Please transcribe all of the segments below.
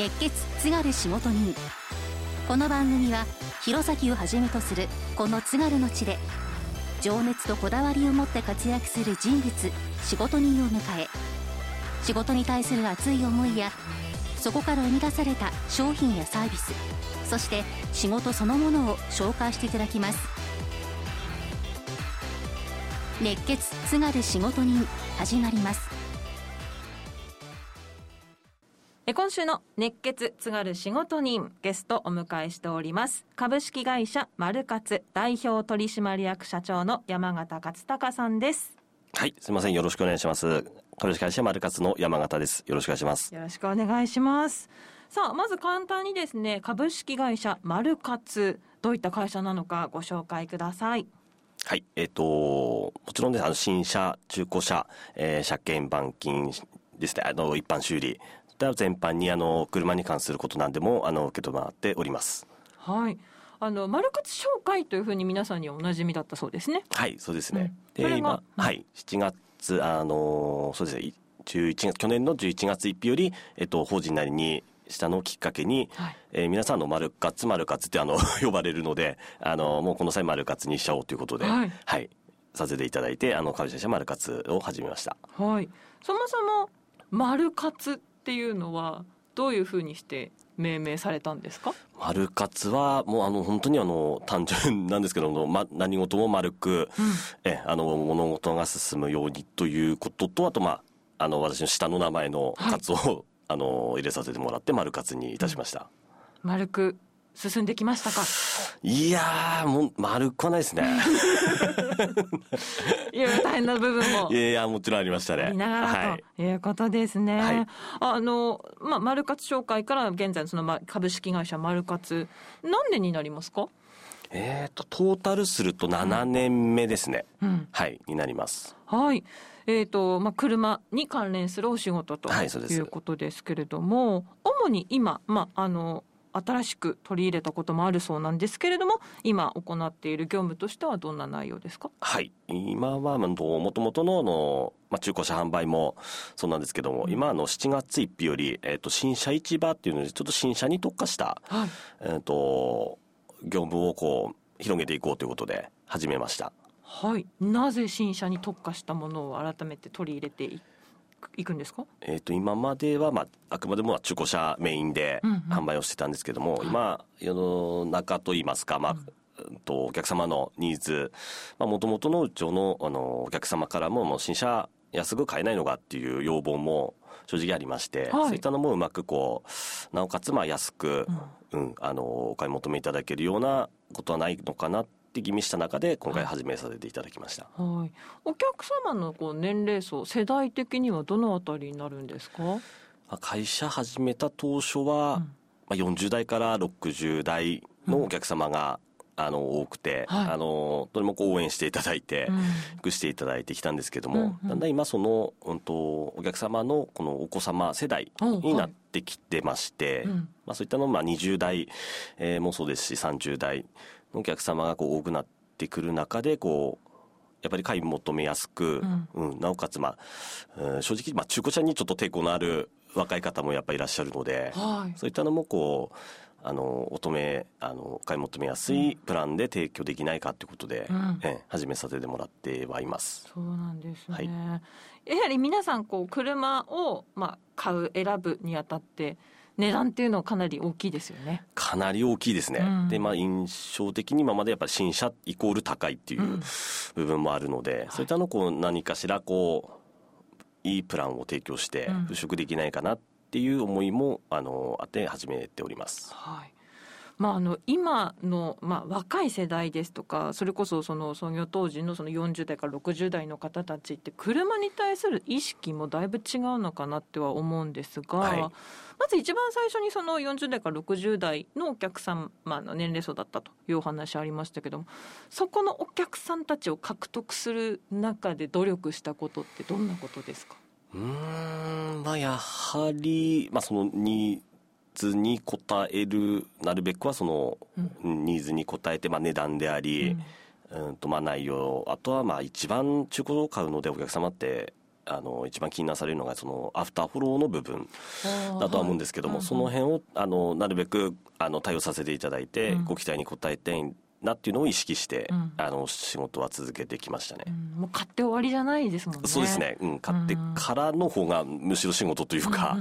熱血津軽仕事人。この番組は弘前をはじめとするこの津軽の地で情熱とこだわりを持って活躍する人物仕事人を迎え仕事に対する熱い思いやそこから生み出された商品やサービスそして仕事そのものを紹介していただきます。熱血津軽仕事人始まります。今週の熱血津軽仕事人ゲストお迎えしております。株式会社マルカツ代表取締役社長の山形勝隆さんです。はいすみません。よろしくお願いします。株式会社マルカツの山形です。よろしくお願いします。よろしくお願いします。さあまず簡単にですね株式会社マルカツどういった会社なのかご紹介ください。はいえっ、ー、ともちろんです。あの新車中古車、えー、車検板金ですね。あの一般修理った全般にあの車に関することなんでもあの受け止まっております。はい。あの丸活紹介というふうに皆さんにおなじみだったそうですね。はいそうですね。うん、で今、はい7月あのそうですね11月去年の11月1日よりえっと法人なりにしたのをきっかけに、はい、えー、皆さんの丸活丸活ってあの 呼ばれるのであのもうこの際丸活にしちゃおうということで、はい、はい、させていただいてあの株式会社丸活を始めました。はい。そもそも丸活っていうのはどういうふうにして命名されたんですか？丸活はもうあの本当にあの単純なんですけども、ま、何事も丸く、うん、えあの物事が進むようにということとあとまああの私の下の名前のカツを、はい、あの入れさせてもらって丸活にいたしました。丸く進んできましたか？いやもう丸くはないですね。いや大変な部分も。いやいやもちろんありましたね。いながら、はい、ということですね、はい、あのまあ丸活紹介から現在その、ま、株式会社丸活何年になりますか？えっ、ー、とトータルすると7年目ですね、うん、はいになります。はい。えーとまあ、車に関連するお仕事ということですけれども、はい、主に今、まあ、あの新しく取り入れたこともあるそうなんですけれども今行っている業務としてはどんな内容ですか？はい。今はもともとのの、まあ、中古車販売もそうなんですけども、うん、今の7月1日より、えーと、新車市場っていうのでちょっと新車に特化した、はい、えーと、業務をこう広げていこうということで始めました。はい。なぜ新車に特化したものを改めて取り入れていいくんですか、えーと、今までは、まあ、あくまでも中古車メインで販売をしてたんですけども、うんうん、今世の中といいますか、まあ、うん、とお客様のニーズもともとのうちのあのお客様からももう新車安く買えないのかっていう要望も正直ありまして、はい、そういったのもうまくこうなおかつまあ安く、うん、うん、あのお買い求めいただけるようなことはないのかなって気味した中で今回始めさせていただきました、はい、お客様のこう年齢層世代的にはどのあたりになるんですか？会社始めた当初は、うん、まあ、40代から60代のお客様が、うん、あの多くて、はい、あのとても応援していただいて、うん、よくしていただいてきたんですけども、うんうん、だんだん今その、うんと、お客様のこのお子様世代になってきてまして、はい、まあ、そういったのまあ20代、えー、もそうですし30代お客様がこう多くなってくる中でこうやっぱり買い求めやすく、うん、うん、なおかつ、まあ、うん、正直、まあ、中古車にちょっと抵抗のある若い方もやっぱりいらっしゃるので、はい、そういったのもこうあの乙女あの買い求めやすいプランで提供できないかということで、うん、え始めさせてもらってはいます。そうなんですね、はい、やはり皆さんこう車を、まあ、買う選ぶにあたって値段っていうのはかなり大きいですよね。かなり大きいですね。うん、で、まあ印象的に今までやっぱり新車イコール高いっていう部分もあるので、うん、そういったのをこう何かしらこう、いいプランを提供して払拭できないかなっていう思いも、あの、あって始めております。はい。まあ、あの、今の、まあ、若い世代ですとか、それこそ、その、創業当時のその40代から60代の方たちって、車に対する意識もだいぶ違うのかなっては思うんですが、はい、まず一番最初にその40代から60代のお客様の年齢層だったというお話ありましたけども、そこのお客さんたちを獲得する中で努力したことってどんなことですか？うん、まあ、やはり、まあ、その2、に応える、なるべくはその、ニーズに応えて、まあ、値段であり、うん。とまあ、内容、あとはまあ一番中古を買うのでお客様って、あの一番気になされるのがそのアフターフォローの部分だとは思うんですけども、その辺をあのなるべくあの対応させていただいて、ご期待に応えてなっていうのを意識して、うん、あの仕事は続けてきましたね、うん、もう買って終わりじゃないですもんね。そうですね、うん、買ってからの方がむしろ仕事というか、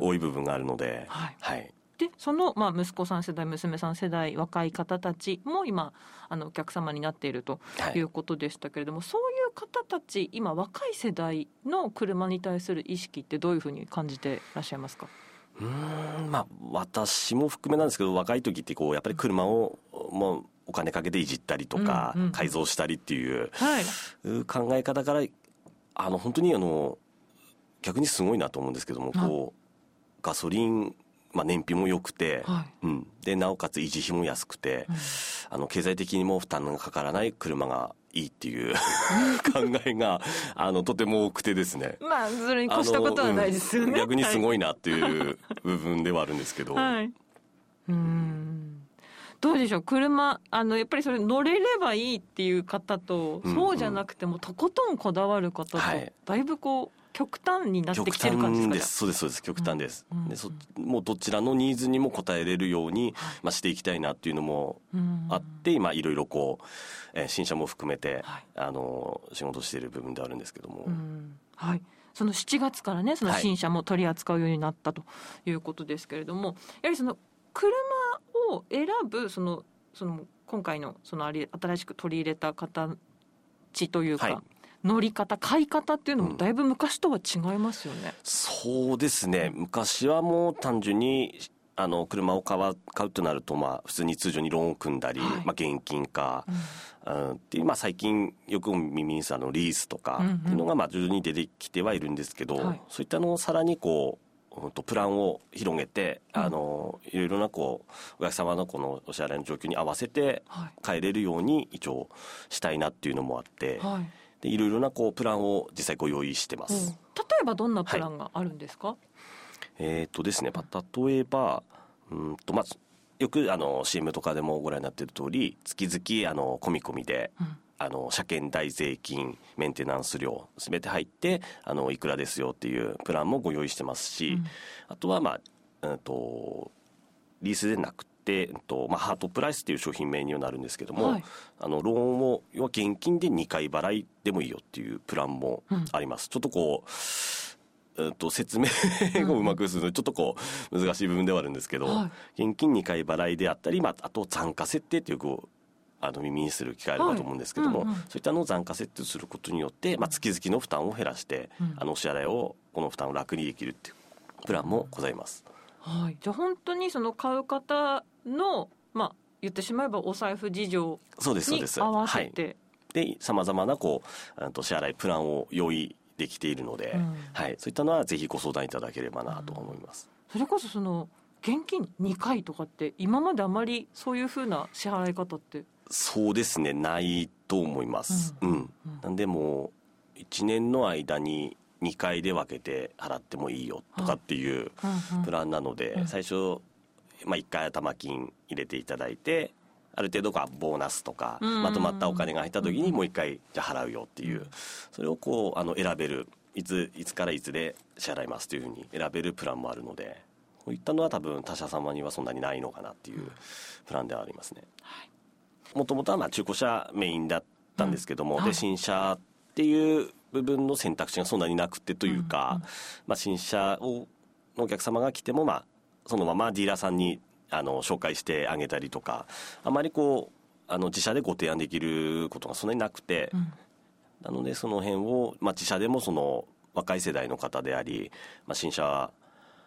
多い部分があるので、はい、はい。でその、まあ、息子さん世代娘さん世代若い方たちも今あのお客様になっているとい。うことでしたけれども、はい、そういう方たち今若い世代の車に対する意識ってどういうふうに感じていらっしゃいますか？うん。まあ私も含めなんですけど若い時ってこうやっぱり車をもうお金かけていじったりとか、改造したりっていう、はい、考え方からあの本当にあの逆にすごいなと思うんですけどもこうガソリンまあ、燃費も良くて、はい、うん、でなおかつ維持費も安くて、うん、あの経済的にも負担がかからない車がいいっていう 考えがあのとても多くてですね。まあそれに越したことはないですよね、うん、逆にすごいなっていう 部分ではあるんですけど、はい、うんどうでしょう？車あのやっぱりそれ乗れればいいっていう方と、うんうん、そうじゃなくてもとことんこだわる方と、はい、だいぶこう極端になってきてる感じですそうですそうです。極端です、うん、でそもうどちらのニーズにも応えれるように、まあ、していきたいなっていうのもあって、今いろいろこう、えー、新車も含めて、はい、あの仕事している部分であるんですけども、はい。その7月からねその新車も取り扱うようになったということですけれども、はい、やはりその車を選ぶそのその今回のその新しく取り入れた形というか、はい、乗り方買い方っていうのもだいぶ昔とは違いますよね、うん、そうですね。昔はもう単純にあの車を買う買うとなると、まあ、普通に通常にローンを組んだり、はい、まあ、現金化、うん、っていう、まあ、最近よく耳にするのリースとかっていうのがまあ徐々に出てきてはいるんですけど、そういったのをさらにこうプランを広げて、うん、あのいろいろなこうお客様のこのお支払いの状況に合わせて変えれるように一応したいなっていうのもあって、はい、でいろいろなこうプランを実際ご用意してます、うん、例えばどんなプランがあるんですか、はい、えー、っとですね例えばうんとまずよくあの CM とかでもご覧になっている通り月々あの込み込みで、うん、あの車検代税金メンテナンス料すべて入ってあのいくらですよっていうプランもご用意してますし、うん、あとはまあ、うんとリースでなくて、えっとまあ、ハートプライスっていう商品名にはなるんですけども、はい、あのローンを要は現金で2回払いでもいいよっていうプランもあります、うん、ちょっとこうえっと、説明をうまくするのちょっとこう難しい部分ではあるんですけど、はい、現金2回払いであったり、まあ、あと残価設定っていうこうあの耳にする機会あるかと思うんですけども、はいうんうん、そういったのを残価設定することによって、まあ、月々の負担を減らして、うん、あのお支払いをこの負担を楽にできるっていうプランもございます。はい、じゃあ本当にその買う方のまあ、言ってしまえばお財布事情に合わせて。でさまざまなこうと支払いプランを用意できているので、うん、はい、そういったのはぜひご相談いただければなと思います、うん、それこそその現金2回とかって今まであまりそういうふうな支払い方って？そうですね。ないと思います、うん、うん、なんでもう1年の間に2回で分けて払ってもいいよとかっていうプランなので、最初まあ、1回頭金入れていただいてある程度かボーナスとかまとまったお金が入った時にもう一回じゃ払うよっていうそれをこうあの選べるいついつからいつで支払いますというふうに選べるプランもあるのでこういったのは多分他社様にはそんなにないのかなっていうプランではありますね。もともとはまあ中古車メインだったんですけども、うん。はい、で新車っていう部分の選択肢がそんなになくてというか、うんうん、まあ、新車をのお客様が来てもまあそのままディーラーさんにあの紹介してあげたりとかあまりこうあの自社でご提案できることがそんなになくて、うん、なのでその辺を、まあ、自社でもその若い世代の方であり、まあ、新車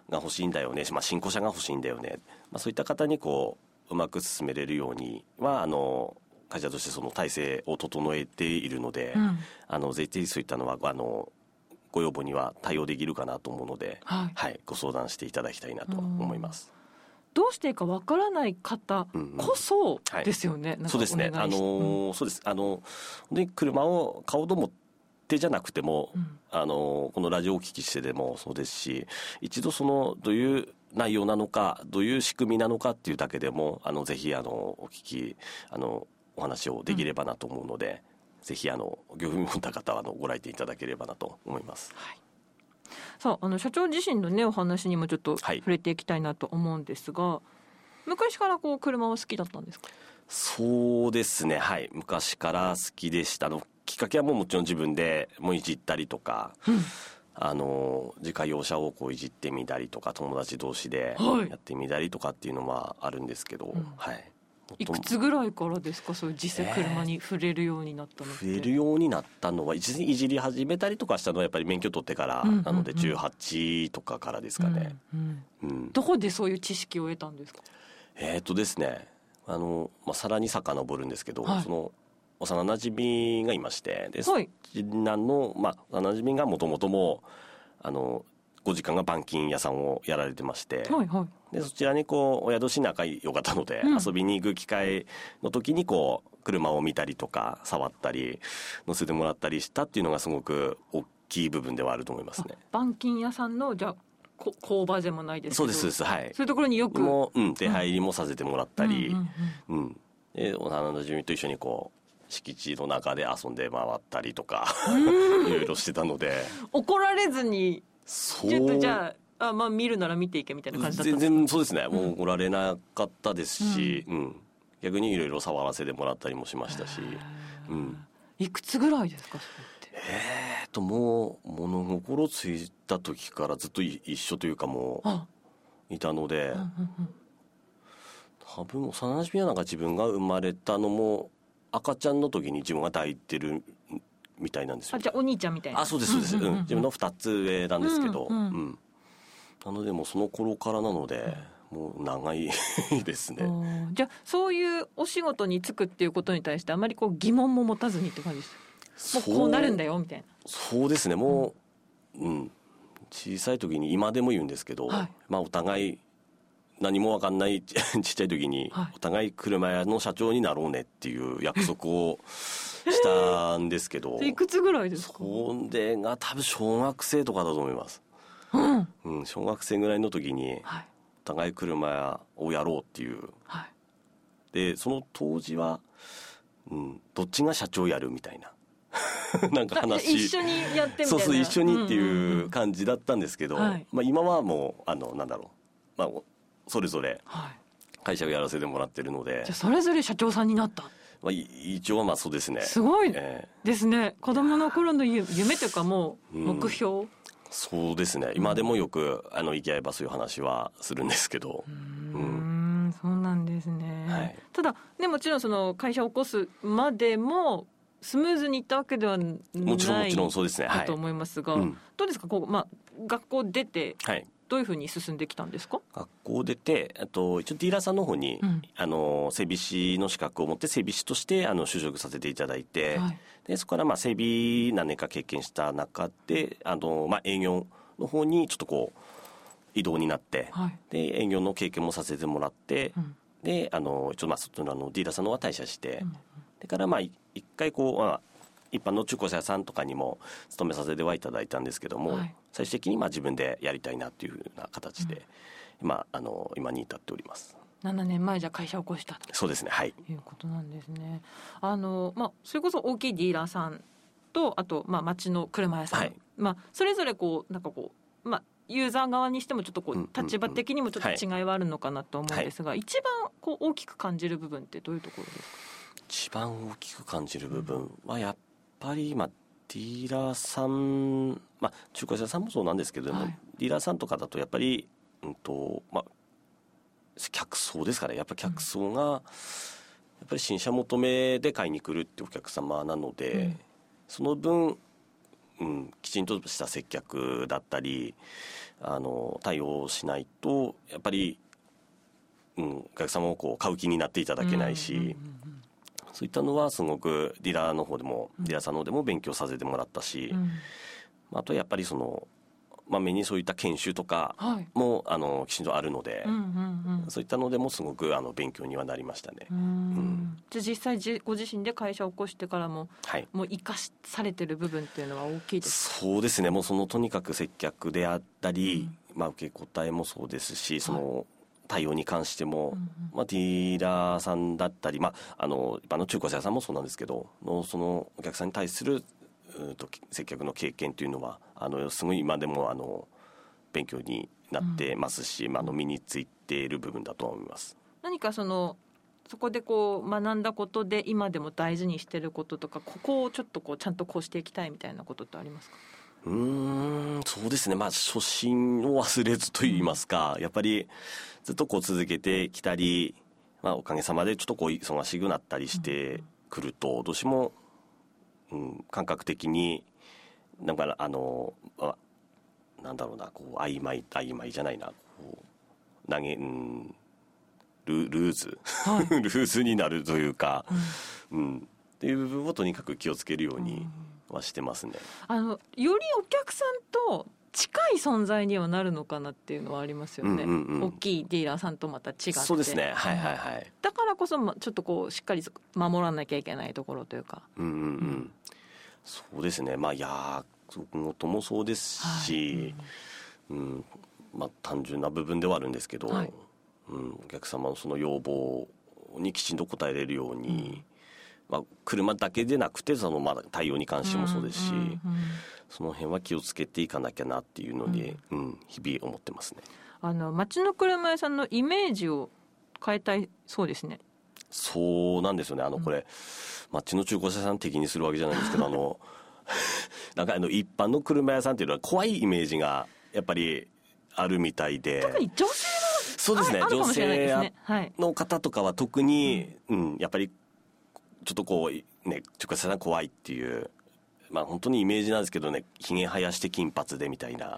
が欲しいんだよね、まあ、新古車が欲しいんだよね、まあ、そういった方にこううまく進めれるようにはあの会社としてその体制を整えているので、うん、あのぜひそういったのはあのご要望には対応できるかなと思うので、はい、はい、ご相談していただきたいなと思います。どうしていいかわからない方こそですよね。うんうんはい、そうですね。あのーうん、そうです。あので車を買おうと思ってじゃなくても、うん、あのこのラジオをお聞きしてでもそうですし、一度そのどういう内容なのか、どういう仕組みなのかっていうだけでも、あのぜひあのお聞きあのお話をできればなと思うので。ぜひあの興味持った方はあのご来店いただければなと思います。はいさああの社長自身のねお話にもちょっと触れていきたいなと思うんですが、はい、昔からこう車は好きだったんですか？そうですね。はい。昔から好きでした。のきっかけはもうもちろん自分でもいじったりとか、うん、あの自家用車をこういじってみたりとか友達同士でやってみたりとかっていうのはあるんですけど、はい、はいいくつぐらいからですか？そういう実際車に触れるようになったの、えー、触れるようになったのはいじり始めたりとかしたのはやっぱり免許取ってからなので18とかからですかね、うんうんうん、どこでそういう知識を得たんですか？えー、っとですねあの、まあ、さらに遡るんですけど、はい、その幼なじみがいましてで、はい、次男の、まあ、幼なじみがもともともあのご時間が板金屋さんをやられてまして、はいはい、でそちらにこうお宿し仲良かったので、うん、遊びに行く機会の時にこう車を見たりとか触ったり乗せてもらったりしたっていうのがすごく大きい部分ではあると思いますね。板金屋さんのじゃ工場でもないですそうですそうですはい。そういうところによく。もう、うん、出入りもさせてもらったり、うん、うん、で幼なじみと一緒にこう敷地の中で遊んで回ったりとか いろいろしてたので。怒られずにちょっとじゃああまあ見るなら見ていけみたいな感じだった全然そうですね、もう怒られなかったですし、うん、うん、逆にいろいろ触らせてもらったりもしましたし、うん、いくつぐらいですかえーともう物心ついた時からずっと一緒というかもういたので、うんうんうん、多分幼なじみはなんか自分が生まれたのも赤ちゃんの時に自分が抱いてるみたいなんですよ。あじゃあお兄ちゃんみたいな。あそうですそうです、うん、うん、自分の2つ上なんですけど、うん、うん、なのでもうその頃からなので、もう長いですね。じゃあそういうお仕事に就くっていうことに対してあまりこう疑問も持たずにって感じですもうこうなるんだよみたいな。そうですね。もう、うん、小さい時に今でも言うんですけど、はい、まあお互い何も分かんない ちっちゃい時に、お互い車屋の社長になろうねっていう約束をしたんですけど。いくつぐらいですか？それが多分小学生とかだと思います、うん、うん、小学生ぐらいの時に、はい、お互い車屋をやろうっていう、はい、でその当時は、うん、どっちが社長やるみたいな。なんか話。一緒にやってみたいな。そうそう一緒にっていう感じだったんですけど、まあ、今はもうあのなんだろう、まあ、それぞれ会社をやらせてもらってるので、じゃそれぞれ社長さんになったまあ、一応はまあそうですね。すごい。ですね、えー、子供の頃の夢というかもう目標、うん、そうですね。今でもよくあの行き合えばそういう話はするんですけど。うん。そうなんですね、はい、ただねもちろんその会社を起こすまでもスムーズにいったわけではないもちろんもちろんそうですね、はい、と思いますが、うん、どうですか？こう、まあ、学校出て、はい、どういうふうに進んできたんですか？学校出てあと一応ディーラーさんの方に、うん、あの整備士の資格を持って整備士としてあの就職させていただいて、はい、でそこからまあ整備何年か経験した中であの、まあ、営業の方にちょっとこう移動になって、はい、で営業の経験もさせてもらって、うん、であの一応まあそのディーラーさんの方は退社して、うん、でからまあ一回こう、まあ、一般の中古車屋さんとかにも勤めさせてはいただいたんですけども、はい、最終的にまあ自分でやりたいなというふうな形で、うん、今あの今に至っております。7年前じゃ会社を起こしたと。そうですねはい。いうことなんですね。あの、まあ、それこそ大きいディーラーさんとあと、まあ、町の車屋さん、はい、まあ、それぞれこうなんかこう、まあ、ユーザー側にしてもちょっとこう立場的にもちょっと違いはあるのかなと思うんですが、はい、一番こう大きく感じる部分ってどういうところですか？一番大きく感じる部分はやっぱり今ディーラーさん、まあ、中古車さんもそうなんですけども、はい、ディーラーさんとかだとやっぱり、うんとまあ、客層ですかね。やっぱ客層が、やっぱり新車求めで買いに来るってお客様なので、うん、その分、うん、きちんとした接客だったりあの対応しないとやっぱり、うん、お客様をこう買う気になっていただけないし。うんうんうんうんそういったのはすごくディラーの方でも、ディラーさんの方でも勉強させてもらったし、うん、あとやっぱりそのまあ、目にそういった研修とかも、はい、あのきちんとあるので、うんうんうん、そういったのでもすごくあの勉強にはなりましたね。うん、じゃあ実際じご自身で会社を起こしてからも、はい、もう生かされてる部分っていうのは大きいですそうですね。もうそのとにかく接客であったり、うん、まあ、受け答えもそうですしその、はい対応に関しても、うんうん、まあ、ディーラーさんだったり、まあ、あの一般の中古車屋さんもそうなんですけどのそのお客さんに対すると接客の経験というのはあのすごい今でもあの勉強になってますし、うん、まあ、の身についている部分だと思います。何かそのそこでこう学んだことで今でも大事にしてることとかここをちょっとこうちゃんとこうしていきたいみたいなことってありますか？うんそうですね。まあ初心を忘れずと言いますか、うん、やっぱりずっとこう続けてきたり、まあ、おかげさまでちょっとこう忙しくなったりしてくると、どうしても、うん、感覚的にだからあの、まあ、なんだろうなこう曖昧曖昧じゃないなこう投げ、うんルルーズ、はい、ルーズになるというか、うん、うん、っていう部分をとにかく気をつけるようにはしてますね。あのよりお客さんと近い存在にはなるのかなっていうのはありますよね、うんうんうん、大きいディーラーさんとまた違って。そうですね。はいはいはい。だからこそちょっとこうしっかり守らなきゃいけないところというか。うんうんうん、うん、そうですね。まあいやともそうですし、はい、うん、うん、まあ単純な部分ではあるんですけど、はい、うん、お客様のその要望にきちんと応えれるように、まあ、車だけでなくてそのまあ対応に関してもそうですし、うんうんうん、その辺は気をつけていかなきゃなっていうのに、うん、うん、日々思ってますね。あの町の車屋さんのイメージを変えたいそうですね。そうなんですよね。あのこれ、うん、町の中古車さん的にするわけじゃないんですけどあの なんかあの一般の車屋さんっていうのは怖いイメージがやっぱりあるみたいで。特に女性そうですね。女性の方とかは特に、うん、やっぱりちょっとこうね直接さ怖いっていうまあ本当にイメージなんですけどねひげ生やして金髪でみたいな、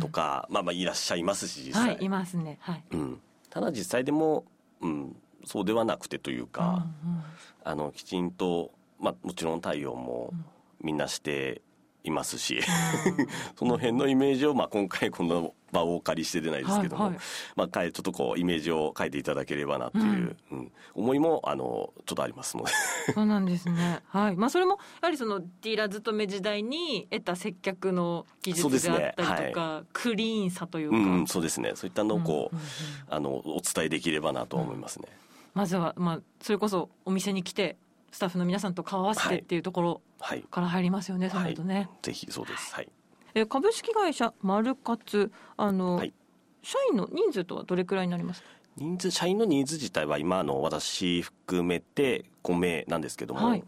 とか、まあまあいらっしゃいますし実際、はい、いますね。はい、うん、ただ実際でも、うん、そうではなくてというか、うんうん、あのきちんと、まあ、もちろん対応もみんなしていますし その辺のイメージを、まあ、今回この場をお借りしてでないですけども、はいはい、まあ、ちょっとこうイメージを変えていただければなという、うん、うん、思いもあのちょっとありますので。そうなんですね、はい。まあ、それもやはりそのディーラー勤め時代に得た接客の技術であったりとか、ね。はい、クリーンさというか、うん、そうですね。そういったのをこう、うんうん。うん、あのお伝えできればなと思いますね、まずは、まあ、それこそお店に来てスタッフの皆さんと顔合わせてっていうところから入りますよね、はい、そうとね、ぜひそうです、はい、え株式会社マルカツあの、はい、社員の人数とはどれくらいになります？か人数社員の人数自体は今の私含めて5名なんですけども、はい、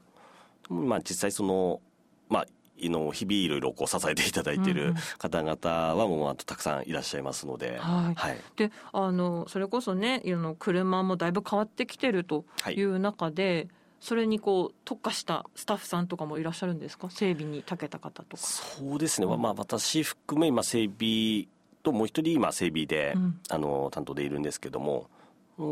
まあ実際そのまあの日々いろいろこう支えていただいている方々はもうあとたくさんいらっしゃいますので、はい、はい、であのそれこそねの車もだいぶ変わってきてるとい。う中で、はいそれにこう特化したスタッフさんとかもいらっしゃるんですか？整備に長けた方とか。そうですね、まあ、私含め今整備ともう一人今整備で、うん、あの担当でいるんですけども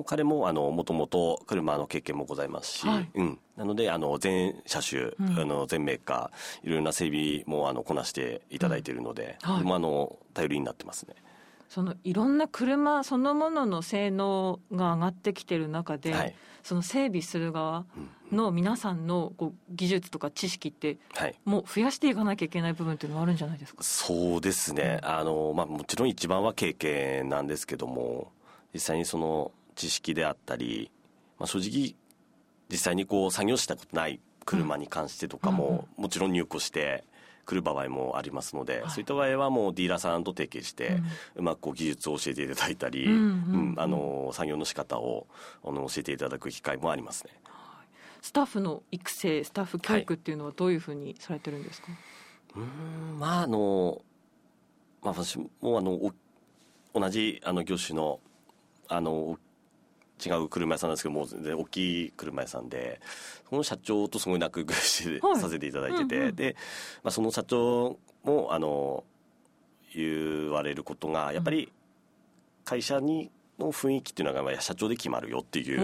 彼もあのもともと車の経験もございますし、はい、うん、なのであの全車種、うん、あの全メーカーいろいろな整備もあのこなしていただいているので、うん。はい、もあの頼りになってますね。そのいろんな車そのものの性能が上がってきてる中で、はい、その整備する側の皆さんのこう技術とか知識って、もう増やしていかなきゃいけない部分っていうのはあるんじゃないですか？そうですね、あのまあ、もちろん一番は経験なんですけども実際にその知識であったり、まあ、正直実際にこう作業したことない車に関してとかも、もちろん入庫して来る場合もありますので、はい、そういった場合はもうディーラーさんと提携して、うまくこう技術を教えていただいたり、うん、あの作業の仕方をあの教えていただく機会もありますね。スタッフの育成スタッフ教育っていうのはどういうふうにされてるんですか、はい、うんまああの、まあ、私もあの同じあの業種のあの違う車屋さんなんですけどもう全然大きい車屋さんでその社長とすごい仲良くして、はい、させていただいてて、うんうん、で、まあ、その社長もあの言われることがやっぱり会社にの雰囲気っていうのが社長で決まるよっていう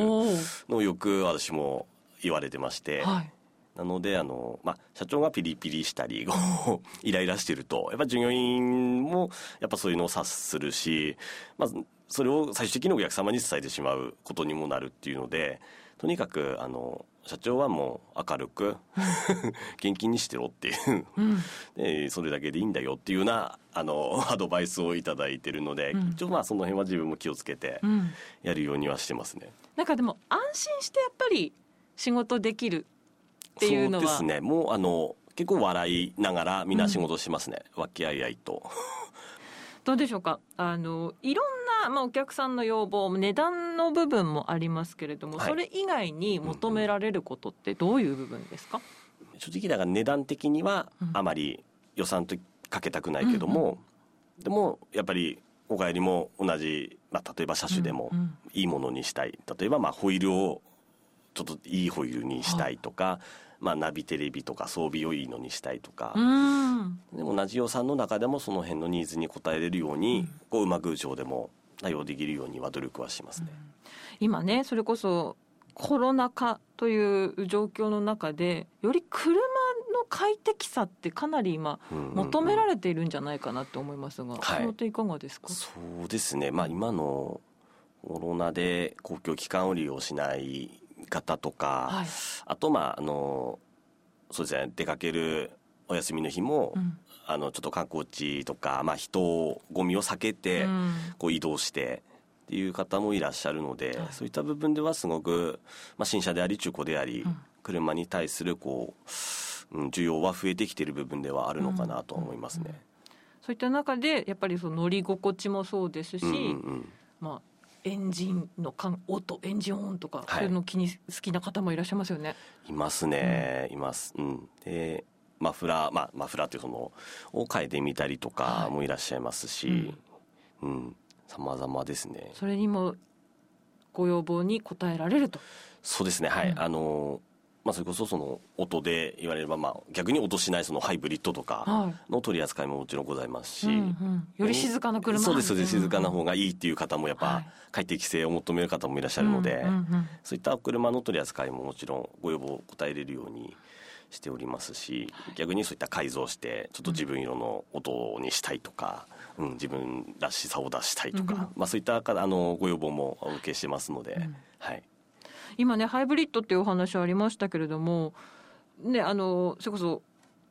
のをよく私も言われてまして。はい。なのであの、まあ、社長がピリピリしたりイライラしてるとやっぱ従業員もやっぱそういうのを察するし、まあ、それを最終的にお客様に伝えてしまうことにもなるっていうのでとにかくあの社長はもう明るく 元気にしてろっていう。でそれだけでいいんだよっていうようなあのアドバイスを頂いてるので、うん、一応まあその辺は自分も気をつけてやるようにはしてますね。なんかでも安心してやっぱり仕事できるっていうのは。そうですね。もうあの結構笑いながらみんな仕事しますね、うん、和気あいあいと。どうでしょうか？あのいろんな、まあ、お客さんの要望値段の部分もありますけれども、はい、それ以外に求められることってどういう部分ですか、うん、正直だから値段的にはあまり予算とかけたくないけども、うんうん、でもやっぱりお帰りも同じ、まあ、例えば車種でもいいものにしたい。例えばまあホイールをちょっといいホイールにしたいとか、はい。まあ、ナビテレビとか装備をいいのにしたいとか、でも同じ予算の中でもその辺のニーズに応えれるように、うん、こううまく上でも対応できるようには努力はしますね。うん、今ねそれこそコロナ禍という状況の中でより車の快適さってかなり今求められているんじゃないかなと思いますが、その点いかがですか、そうですね、まあ、今のコロナで公共機関を利用しない方とか、はい、あとまああのそうですね。出かけるお休みの日も、うん、あのちょっと観光地とか、まあ、人ゴミを避けて、うん、こう移動してっていう方もいらっしゃるので、はい、そういった部分ではすごく、まあ、新車であり中古であり、うん、車に対するこう、うん、需要は増えてきている部分ではあるのかなと思いますね。そういった中でやっぱりその乗り心地もそうですし、うんうん、まあエンジンの音エンジン音とか、はい、そういうの気に好きな方もいらっしゃいますよね。いますね、うん、います、うん、でマフラー、まあ、マフラーっていうそのを変えてみたりとかもいらっしゃいますし、はい、うん。さまざまですね。それにもご要望に応えられると。そうですね。はい、うん、あのまあ、それこそその音で言われれば、まあ、逆に音しないそのハイブリッドとかの取り扱いももちろんございますし、うんうん、より静かな車そうですそうです。静かな方がいいっていう方もやっぱ快適性を求める方もいらっしゃるので、そういった車の取り扱いももちろんご要望を応えれるようにしておりますし、逆にそういった改造してちょっと自分色の音にしたいとか、うん、自分らしさを出したいとか、うん、まあ、そういったあのご要望もお受けしてますので、うん、はい。今ねハイブリッドっていうお話ありましたけれどもねあのそれこそ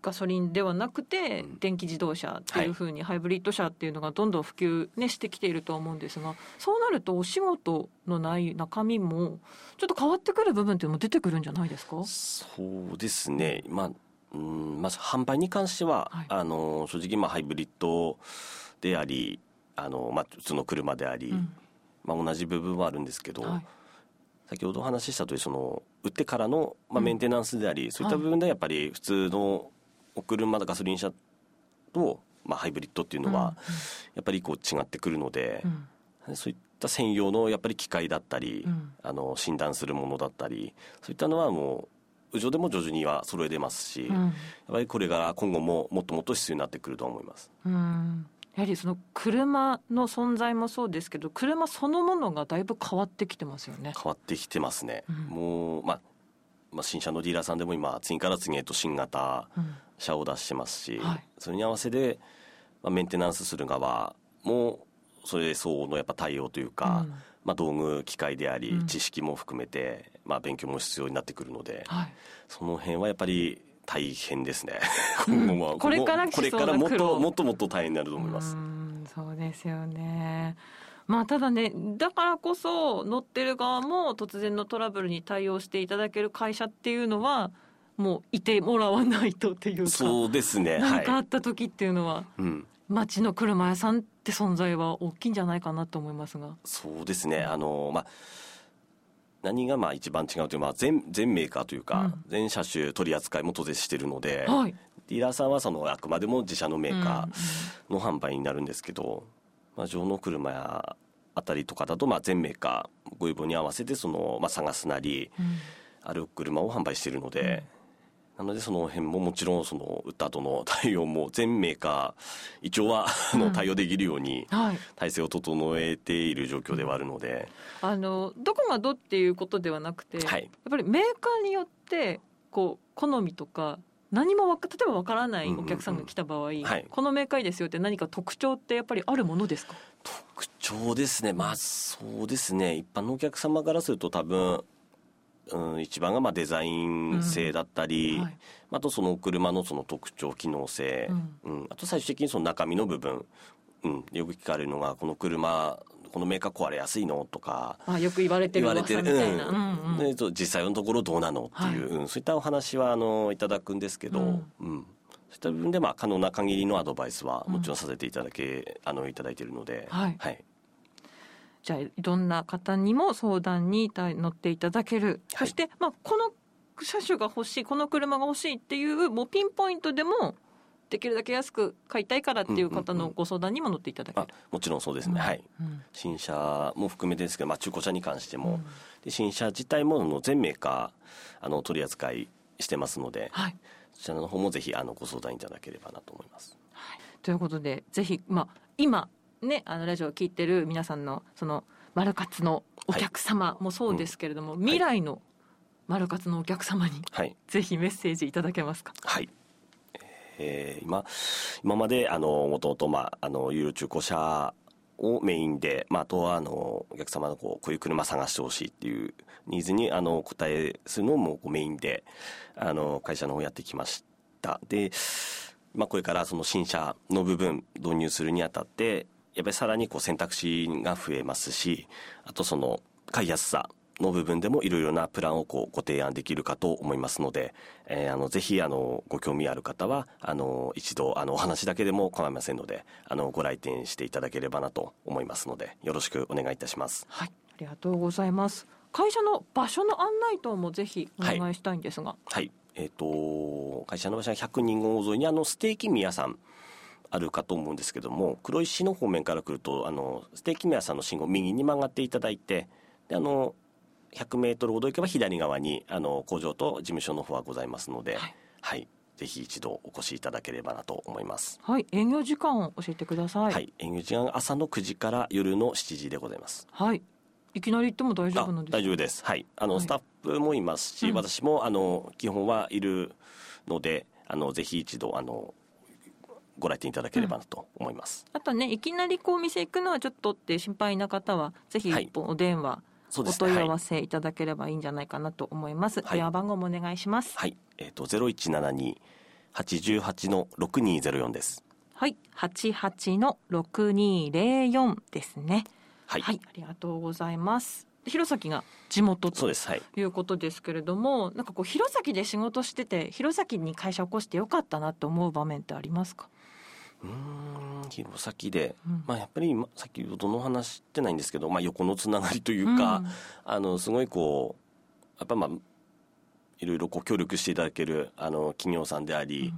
ガソリンではなくて電気自動車っていうふうにハイブリッド車っていうのがどんどん普及、ね、してきていると思うんですがそうなるとお仕事の内中身もちょっと変わってくる部分っていうのも出てくるんじゃないですか？そうですね、まあうんまず販売に関しては、はい、あの正直まあハイブリッドでありあの、まあ、普通の車であり、うん、まあ、同じ部分はあるんですけど、はい。先ほどお話しした通りそり売ってからの、まあ、メンテナンスであり、うん、そういった部分でやっぱり普通のお車ガソリン車と、まあ、ハイブリッドっていうのはやっぱりこう違ってくるので、うん、そういった専用のやっぱり機械だったり、うん、あの診断するものだったりそういったのはもう上でも徐々には揃えてますし、やっぱりこれから今後ももっともっと必要になってくると思います。うん。やはりその車の存在もそうですけど車そのものがだいぶ変わってきてますよね。変わってきてますね、うん、もう、まあ、まあ新車のディーラーさんでも今次から次へと新型車を出してますし、うんはい、それに合わせて、まあ、メンテナンスする側もそれ相応のやっぱ対応というか、うん、まあ、道具機械であり知識も含めて、まあ、勉強も必要になってくるので、はい、その辺はやっぱり大変ですね。今後は。これからこれからもっともっともっと大変になると思います。そうですよね。まあただねだからこそ乗ってる側も突然のトラブルに対応していただける会社っていうのはもういてもらわないとっていうかそうですね。何かあった時っていうのは、はい、うん、町の車屋さんって存在は大きいんじゃないかなと思いますが。そうですね。あのまあ何がまあ一番違うというまあ全全メーカーというか、全車種取り扱いも当然してるので、はい、ディーラーさんはそのあくまでも自社のメーカーの販売になるんですけど、まあ、上の車やあたりとかだとまあ全メーカーご要望に合わせてその、まあ、探すなり、ある車を販売しているので、なのでその辺ももちろんその売った後の対応も全メーカー一応はあの対応できるように体制を整えている状況ではあるので、あのどこがどっていうことではなくて、はい、やっぱりメーカーによってこう好みとか何も例えばわからないお客さんが来た場合、うんうんはい、このメーカーですよって何か特徴ってやっぱりあるものですか？特徴ですね。まあそうですね。一般のお客様からすると多分うん、一番がまあデザイン性だったり、うんはい、あとその車のその特徴機能性、うん、うん、あと最終的にその中身の部分、うん、よく聞かれるのがこの車このメーカー壊れやすいの？とか。あよく言われてる言われてる、うん。うん、実際のところどうなのっていう、はい、うん、そういったお話はあのいただくんですけど、うん、うん、そういった部分でまあ可能な限りのアドバイスはもちろんさせていただけ、あのいただいているので、はい、はいじゃあいろんな方にも相談に乗っていただける、はい、そして、まあ、この車種が欲しいこの車が欲しいっていうもうピンポイントでもできるだけ安く買いたいからっていう方のご相談にも乗っていただける、もちろんそうですね、うん、はい、うん、新車も含めてですけど、まあ、中古車に関しても、うん、で新車自体もの全メーカーあの取り扱いしてますので、はい、そちらの方もぜひあのご相談いただければなと思います。はい、ということでぜひ、まあ、今ねあのラジオを聞いてる皆さんのそのマルカツのお客様もそうですけれども、はい、未来のマルカツのお客様に、はい、ぜひメッセージいただけますか？はい。えー、今今まであのもともとまああの有料中古車をメインで、まあ、あとはあのお客様のこうこういう車探してほしいっていうニーズにあの答えするのもメインであの会社の方やってきました。で、まあ、これからその新車の部分導入するにあたってやっぱりさらにこう選択肢が増えますしあとその買いやすさの部分でもいろいろなプランをこうご提案できるかと思いますので、えー、あのぜひあのご興味ある方はあの一度あのお話だけでも構いませんのであのご来店していただければなと思いますのでよろしくお願いいたします。はい、ありがとうございます。会社の場所の案内等もぜひお願いしたいんですが。はい、はい、えっ、ー、と会社の場所は百人号沿いにあのステーキ宮さんあるかと思うんですけども黒石の方面から来るとあのステーキ宮さんの信号右に曲がっていただいてであの100メートルほど行けば左側にあの工場と事務所の方はございますので、はい、はい、ぜひ一度お越しいただければなと思います。はい、営業時間を教えてください。はい、営業時間朝の9時から夜の7時でございます。はい。いきなり行っても大丈夫なんですか？大丈夫です。はい、あの、はい、スタッフもいますし、うん、私もあの基本はいるので、あのぜひ一度あのご来店いただければなと思います。うん、あとね、いきなりこうお店行くのはちょっとって心配な方は、ぜひ一本お電話、はいお問い合わせいただければいいんじゃないかなと思います。はい、電話番号もお願いします。はい、えっ、ー、とゼロ一七二八十八の六二ゼロ四です。はい、八八の六二零四ですね。はい、はい、ありがとうございます。弘前が地元ということですけれども、はい、なんかこう弘前で仕事してて弘前に会社を起こしてよかったなと思う場面ってありますか？うん弘前で、うん、まあ、やっぱり先ほどの話してないんですけど、まあ、横のつながりというか、うん、あのすごいこうやっぱまあいろいろこう協力していただけるあの企業さんであり、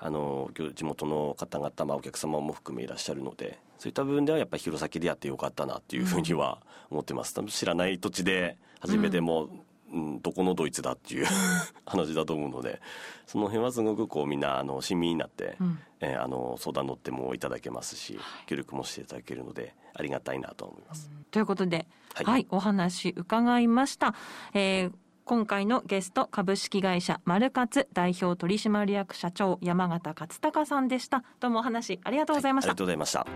うん、あの地元の方々、まあ、お客様も含めいらっしゃるのでそういった部分ではやっぱり弘前でやってよかったなっていうふうには思ってます、知らない土地で初めても、うん、どこのドイツだっていう 話だと思うのでその辺はすごくこうみんなあの親身になって、うん、えー、あの相談乗ってもいただけますし、協力もしていただけるのでありがたいなと思います。ということで、はい、はい、お話伺いました。えー今回のゲスト株式会社マルカツ代表取締役社長山形勝隆さんでした。どうもお話ありがとうございました、はい、ありがとうございました。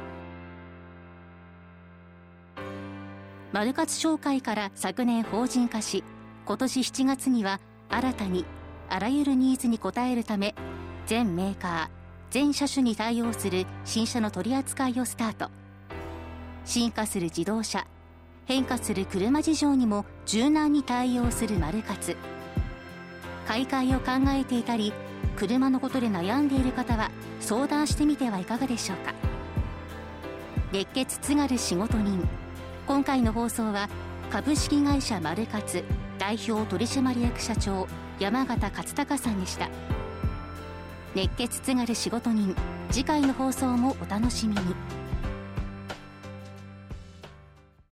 マルカツ商会から昨年法人化し今年7月には新たにあらゆるニーズに応えるため全メーカー全車種に対応する新車の取り扱いをスタート。進化する自動車変化する車事情にも柔軟に対応するマルカツ買い替えを考えていたり車のことで悩んでいる方は相談してみてはいかがでしょうか。熱血津軽仕事人。今回の放送は株式会社マルカツ代表取締役社長山形勝隆さんでした。熱血津軽仕事人次回の放送もお楽しみに。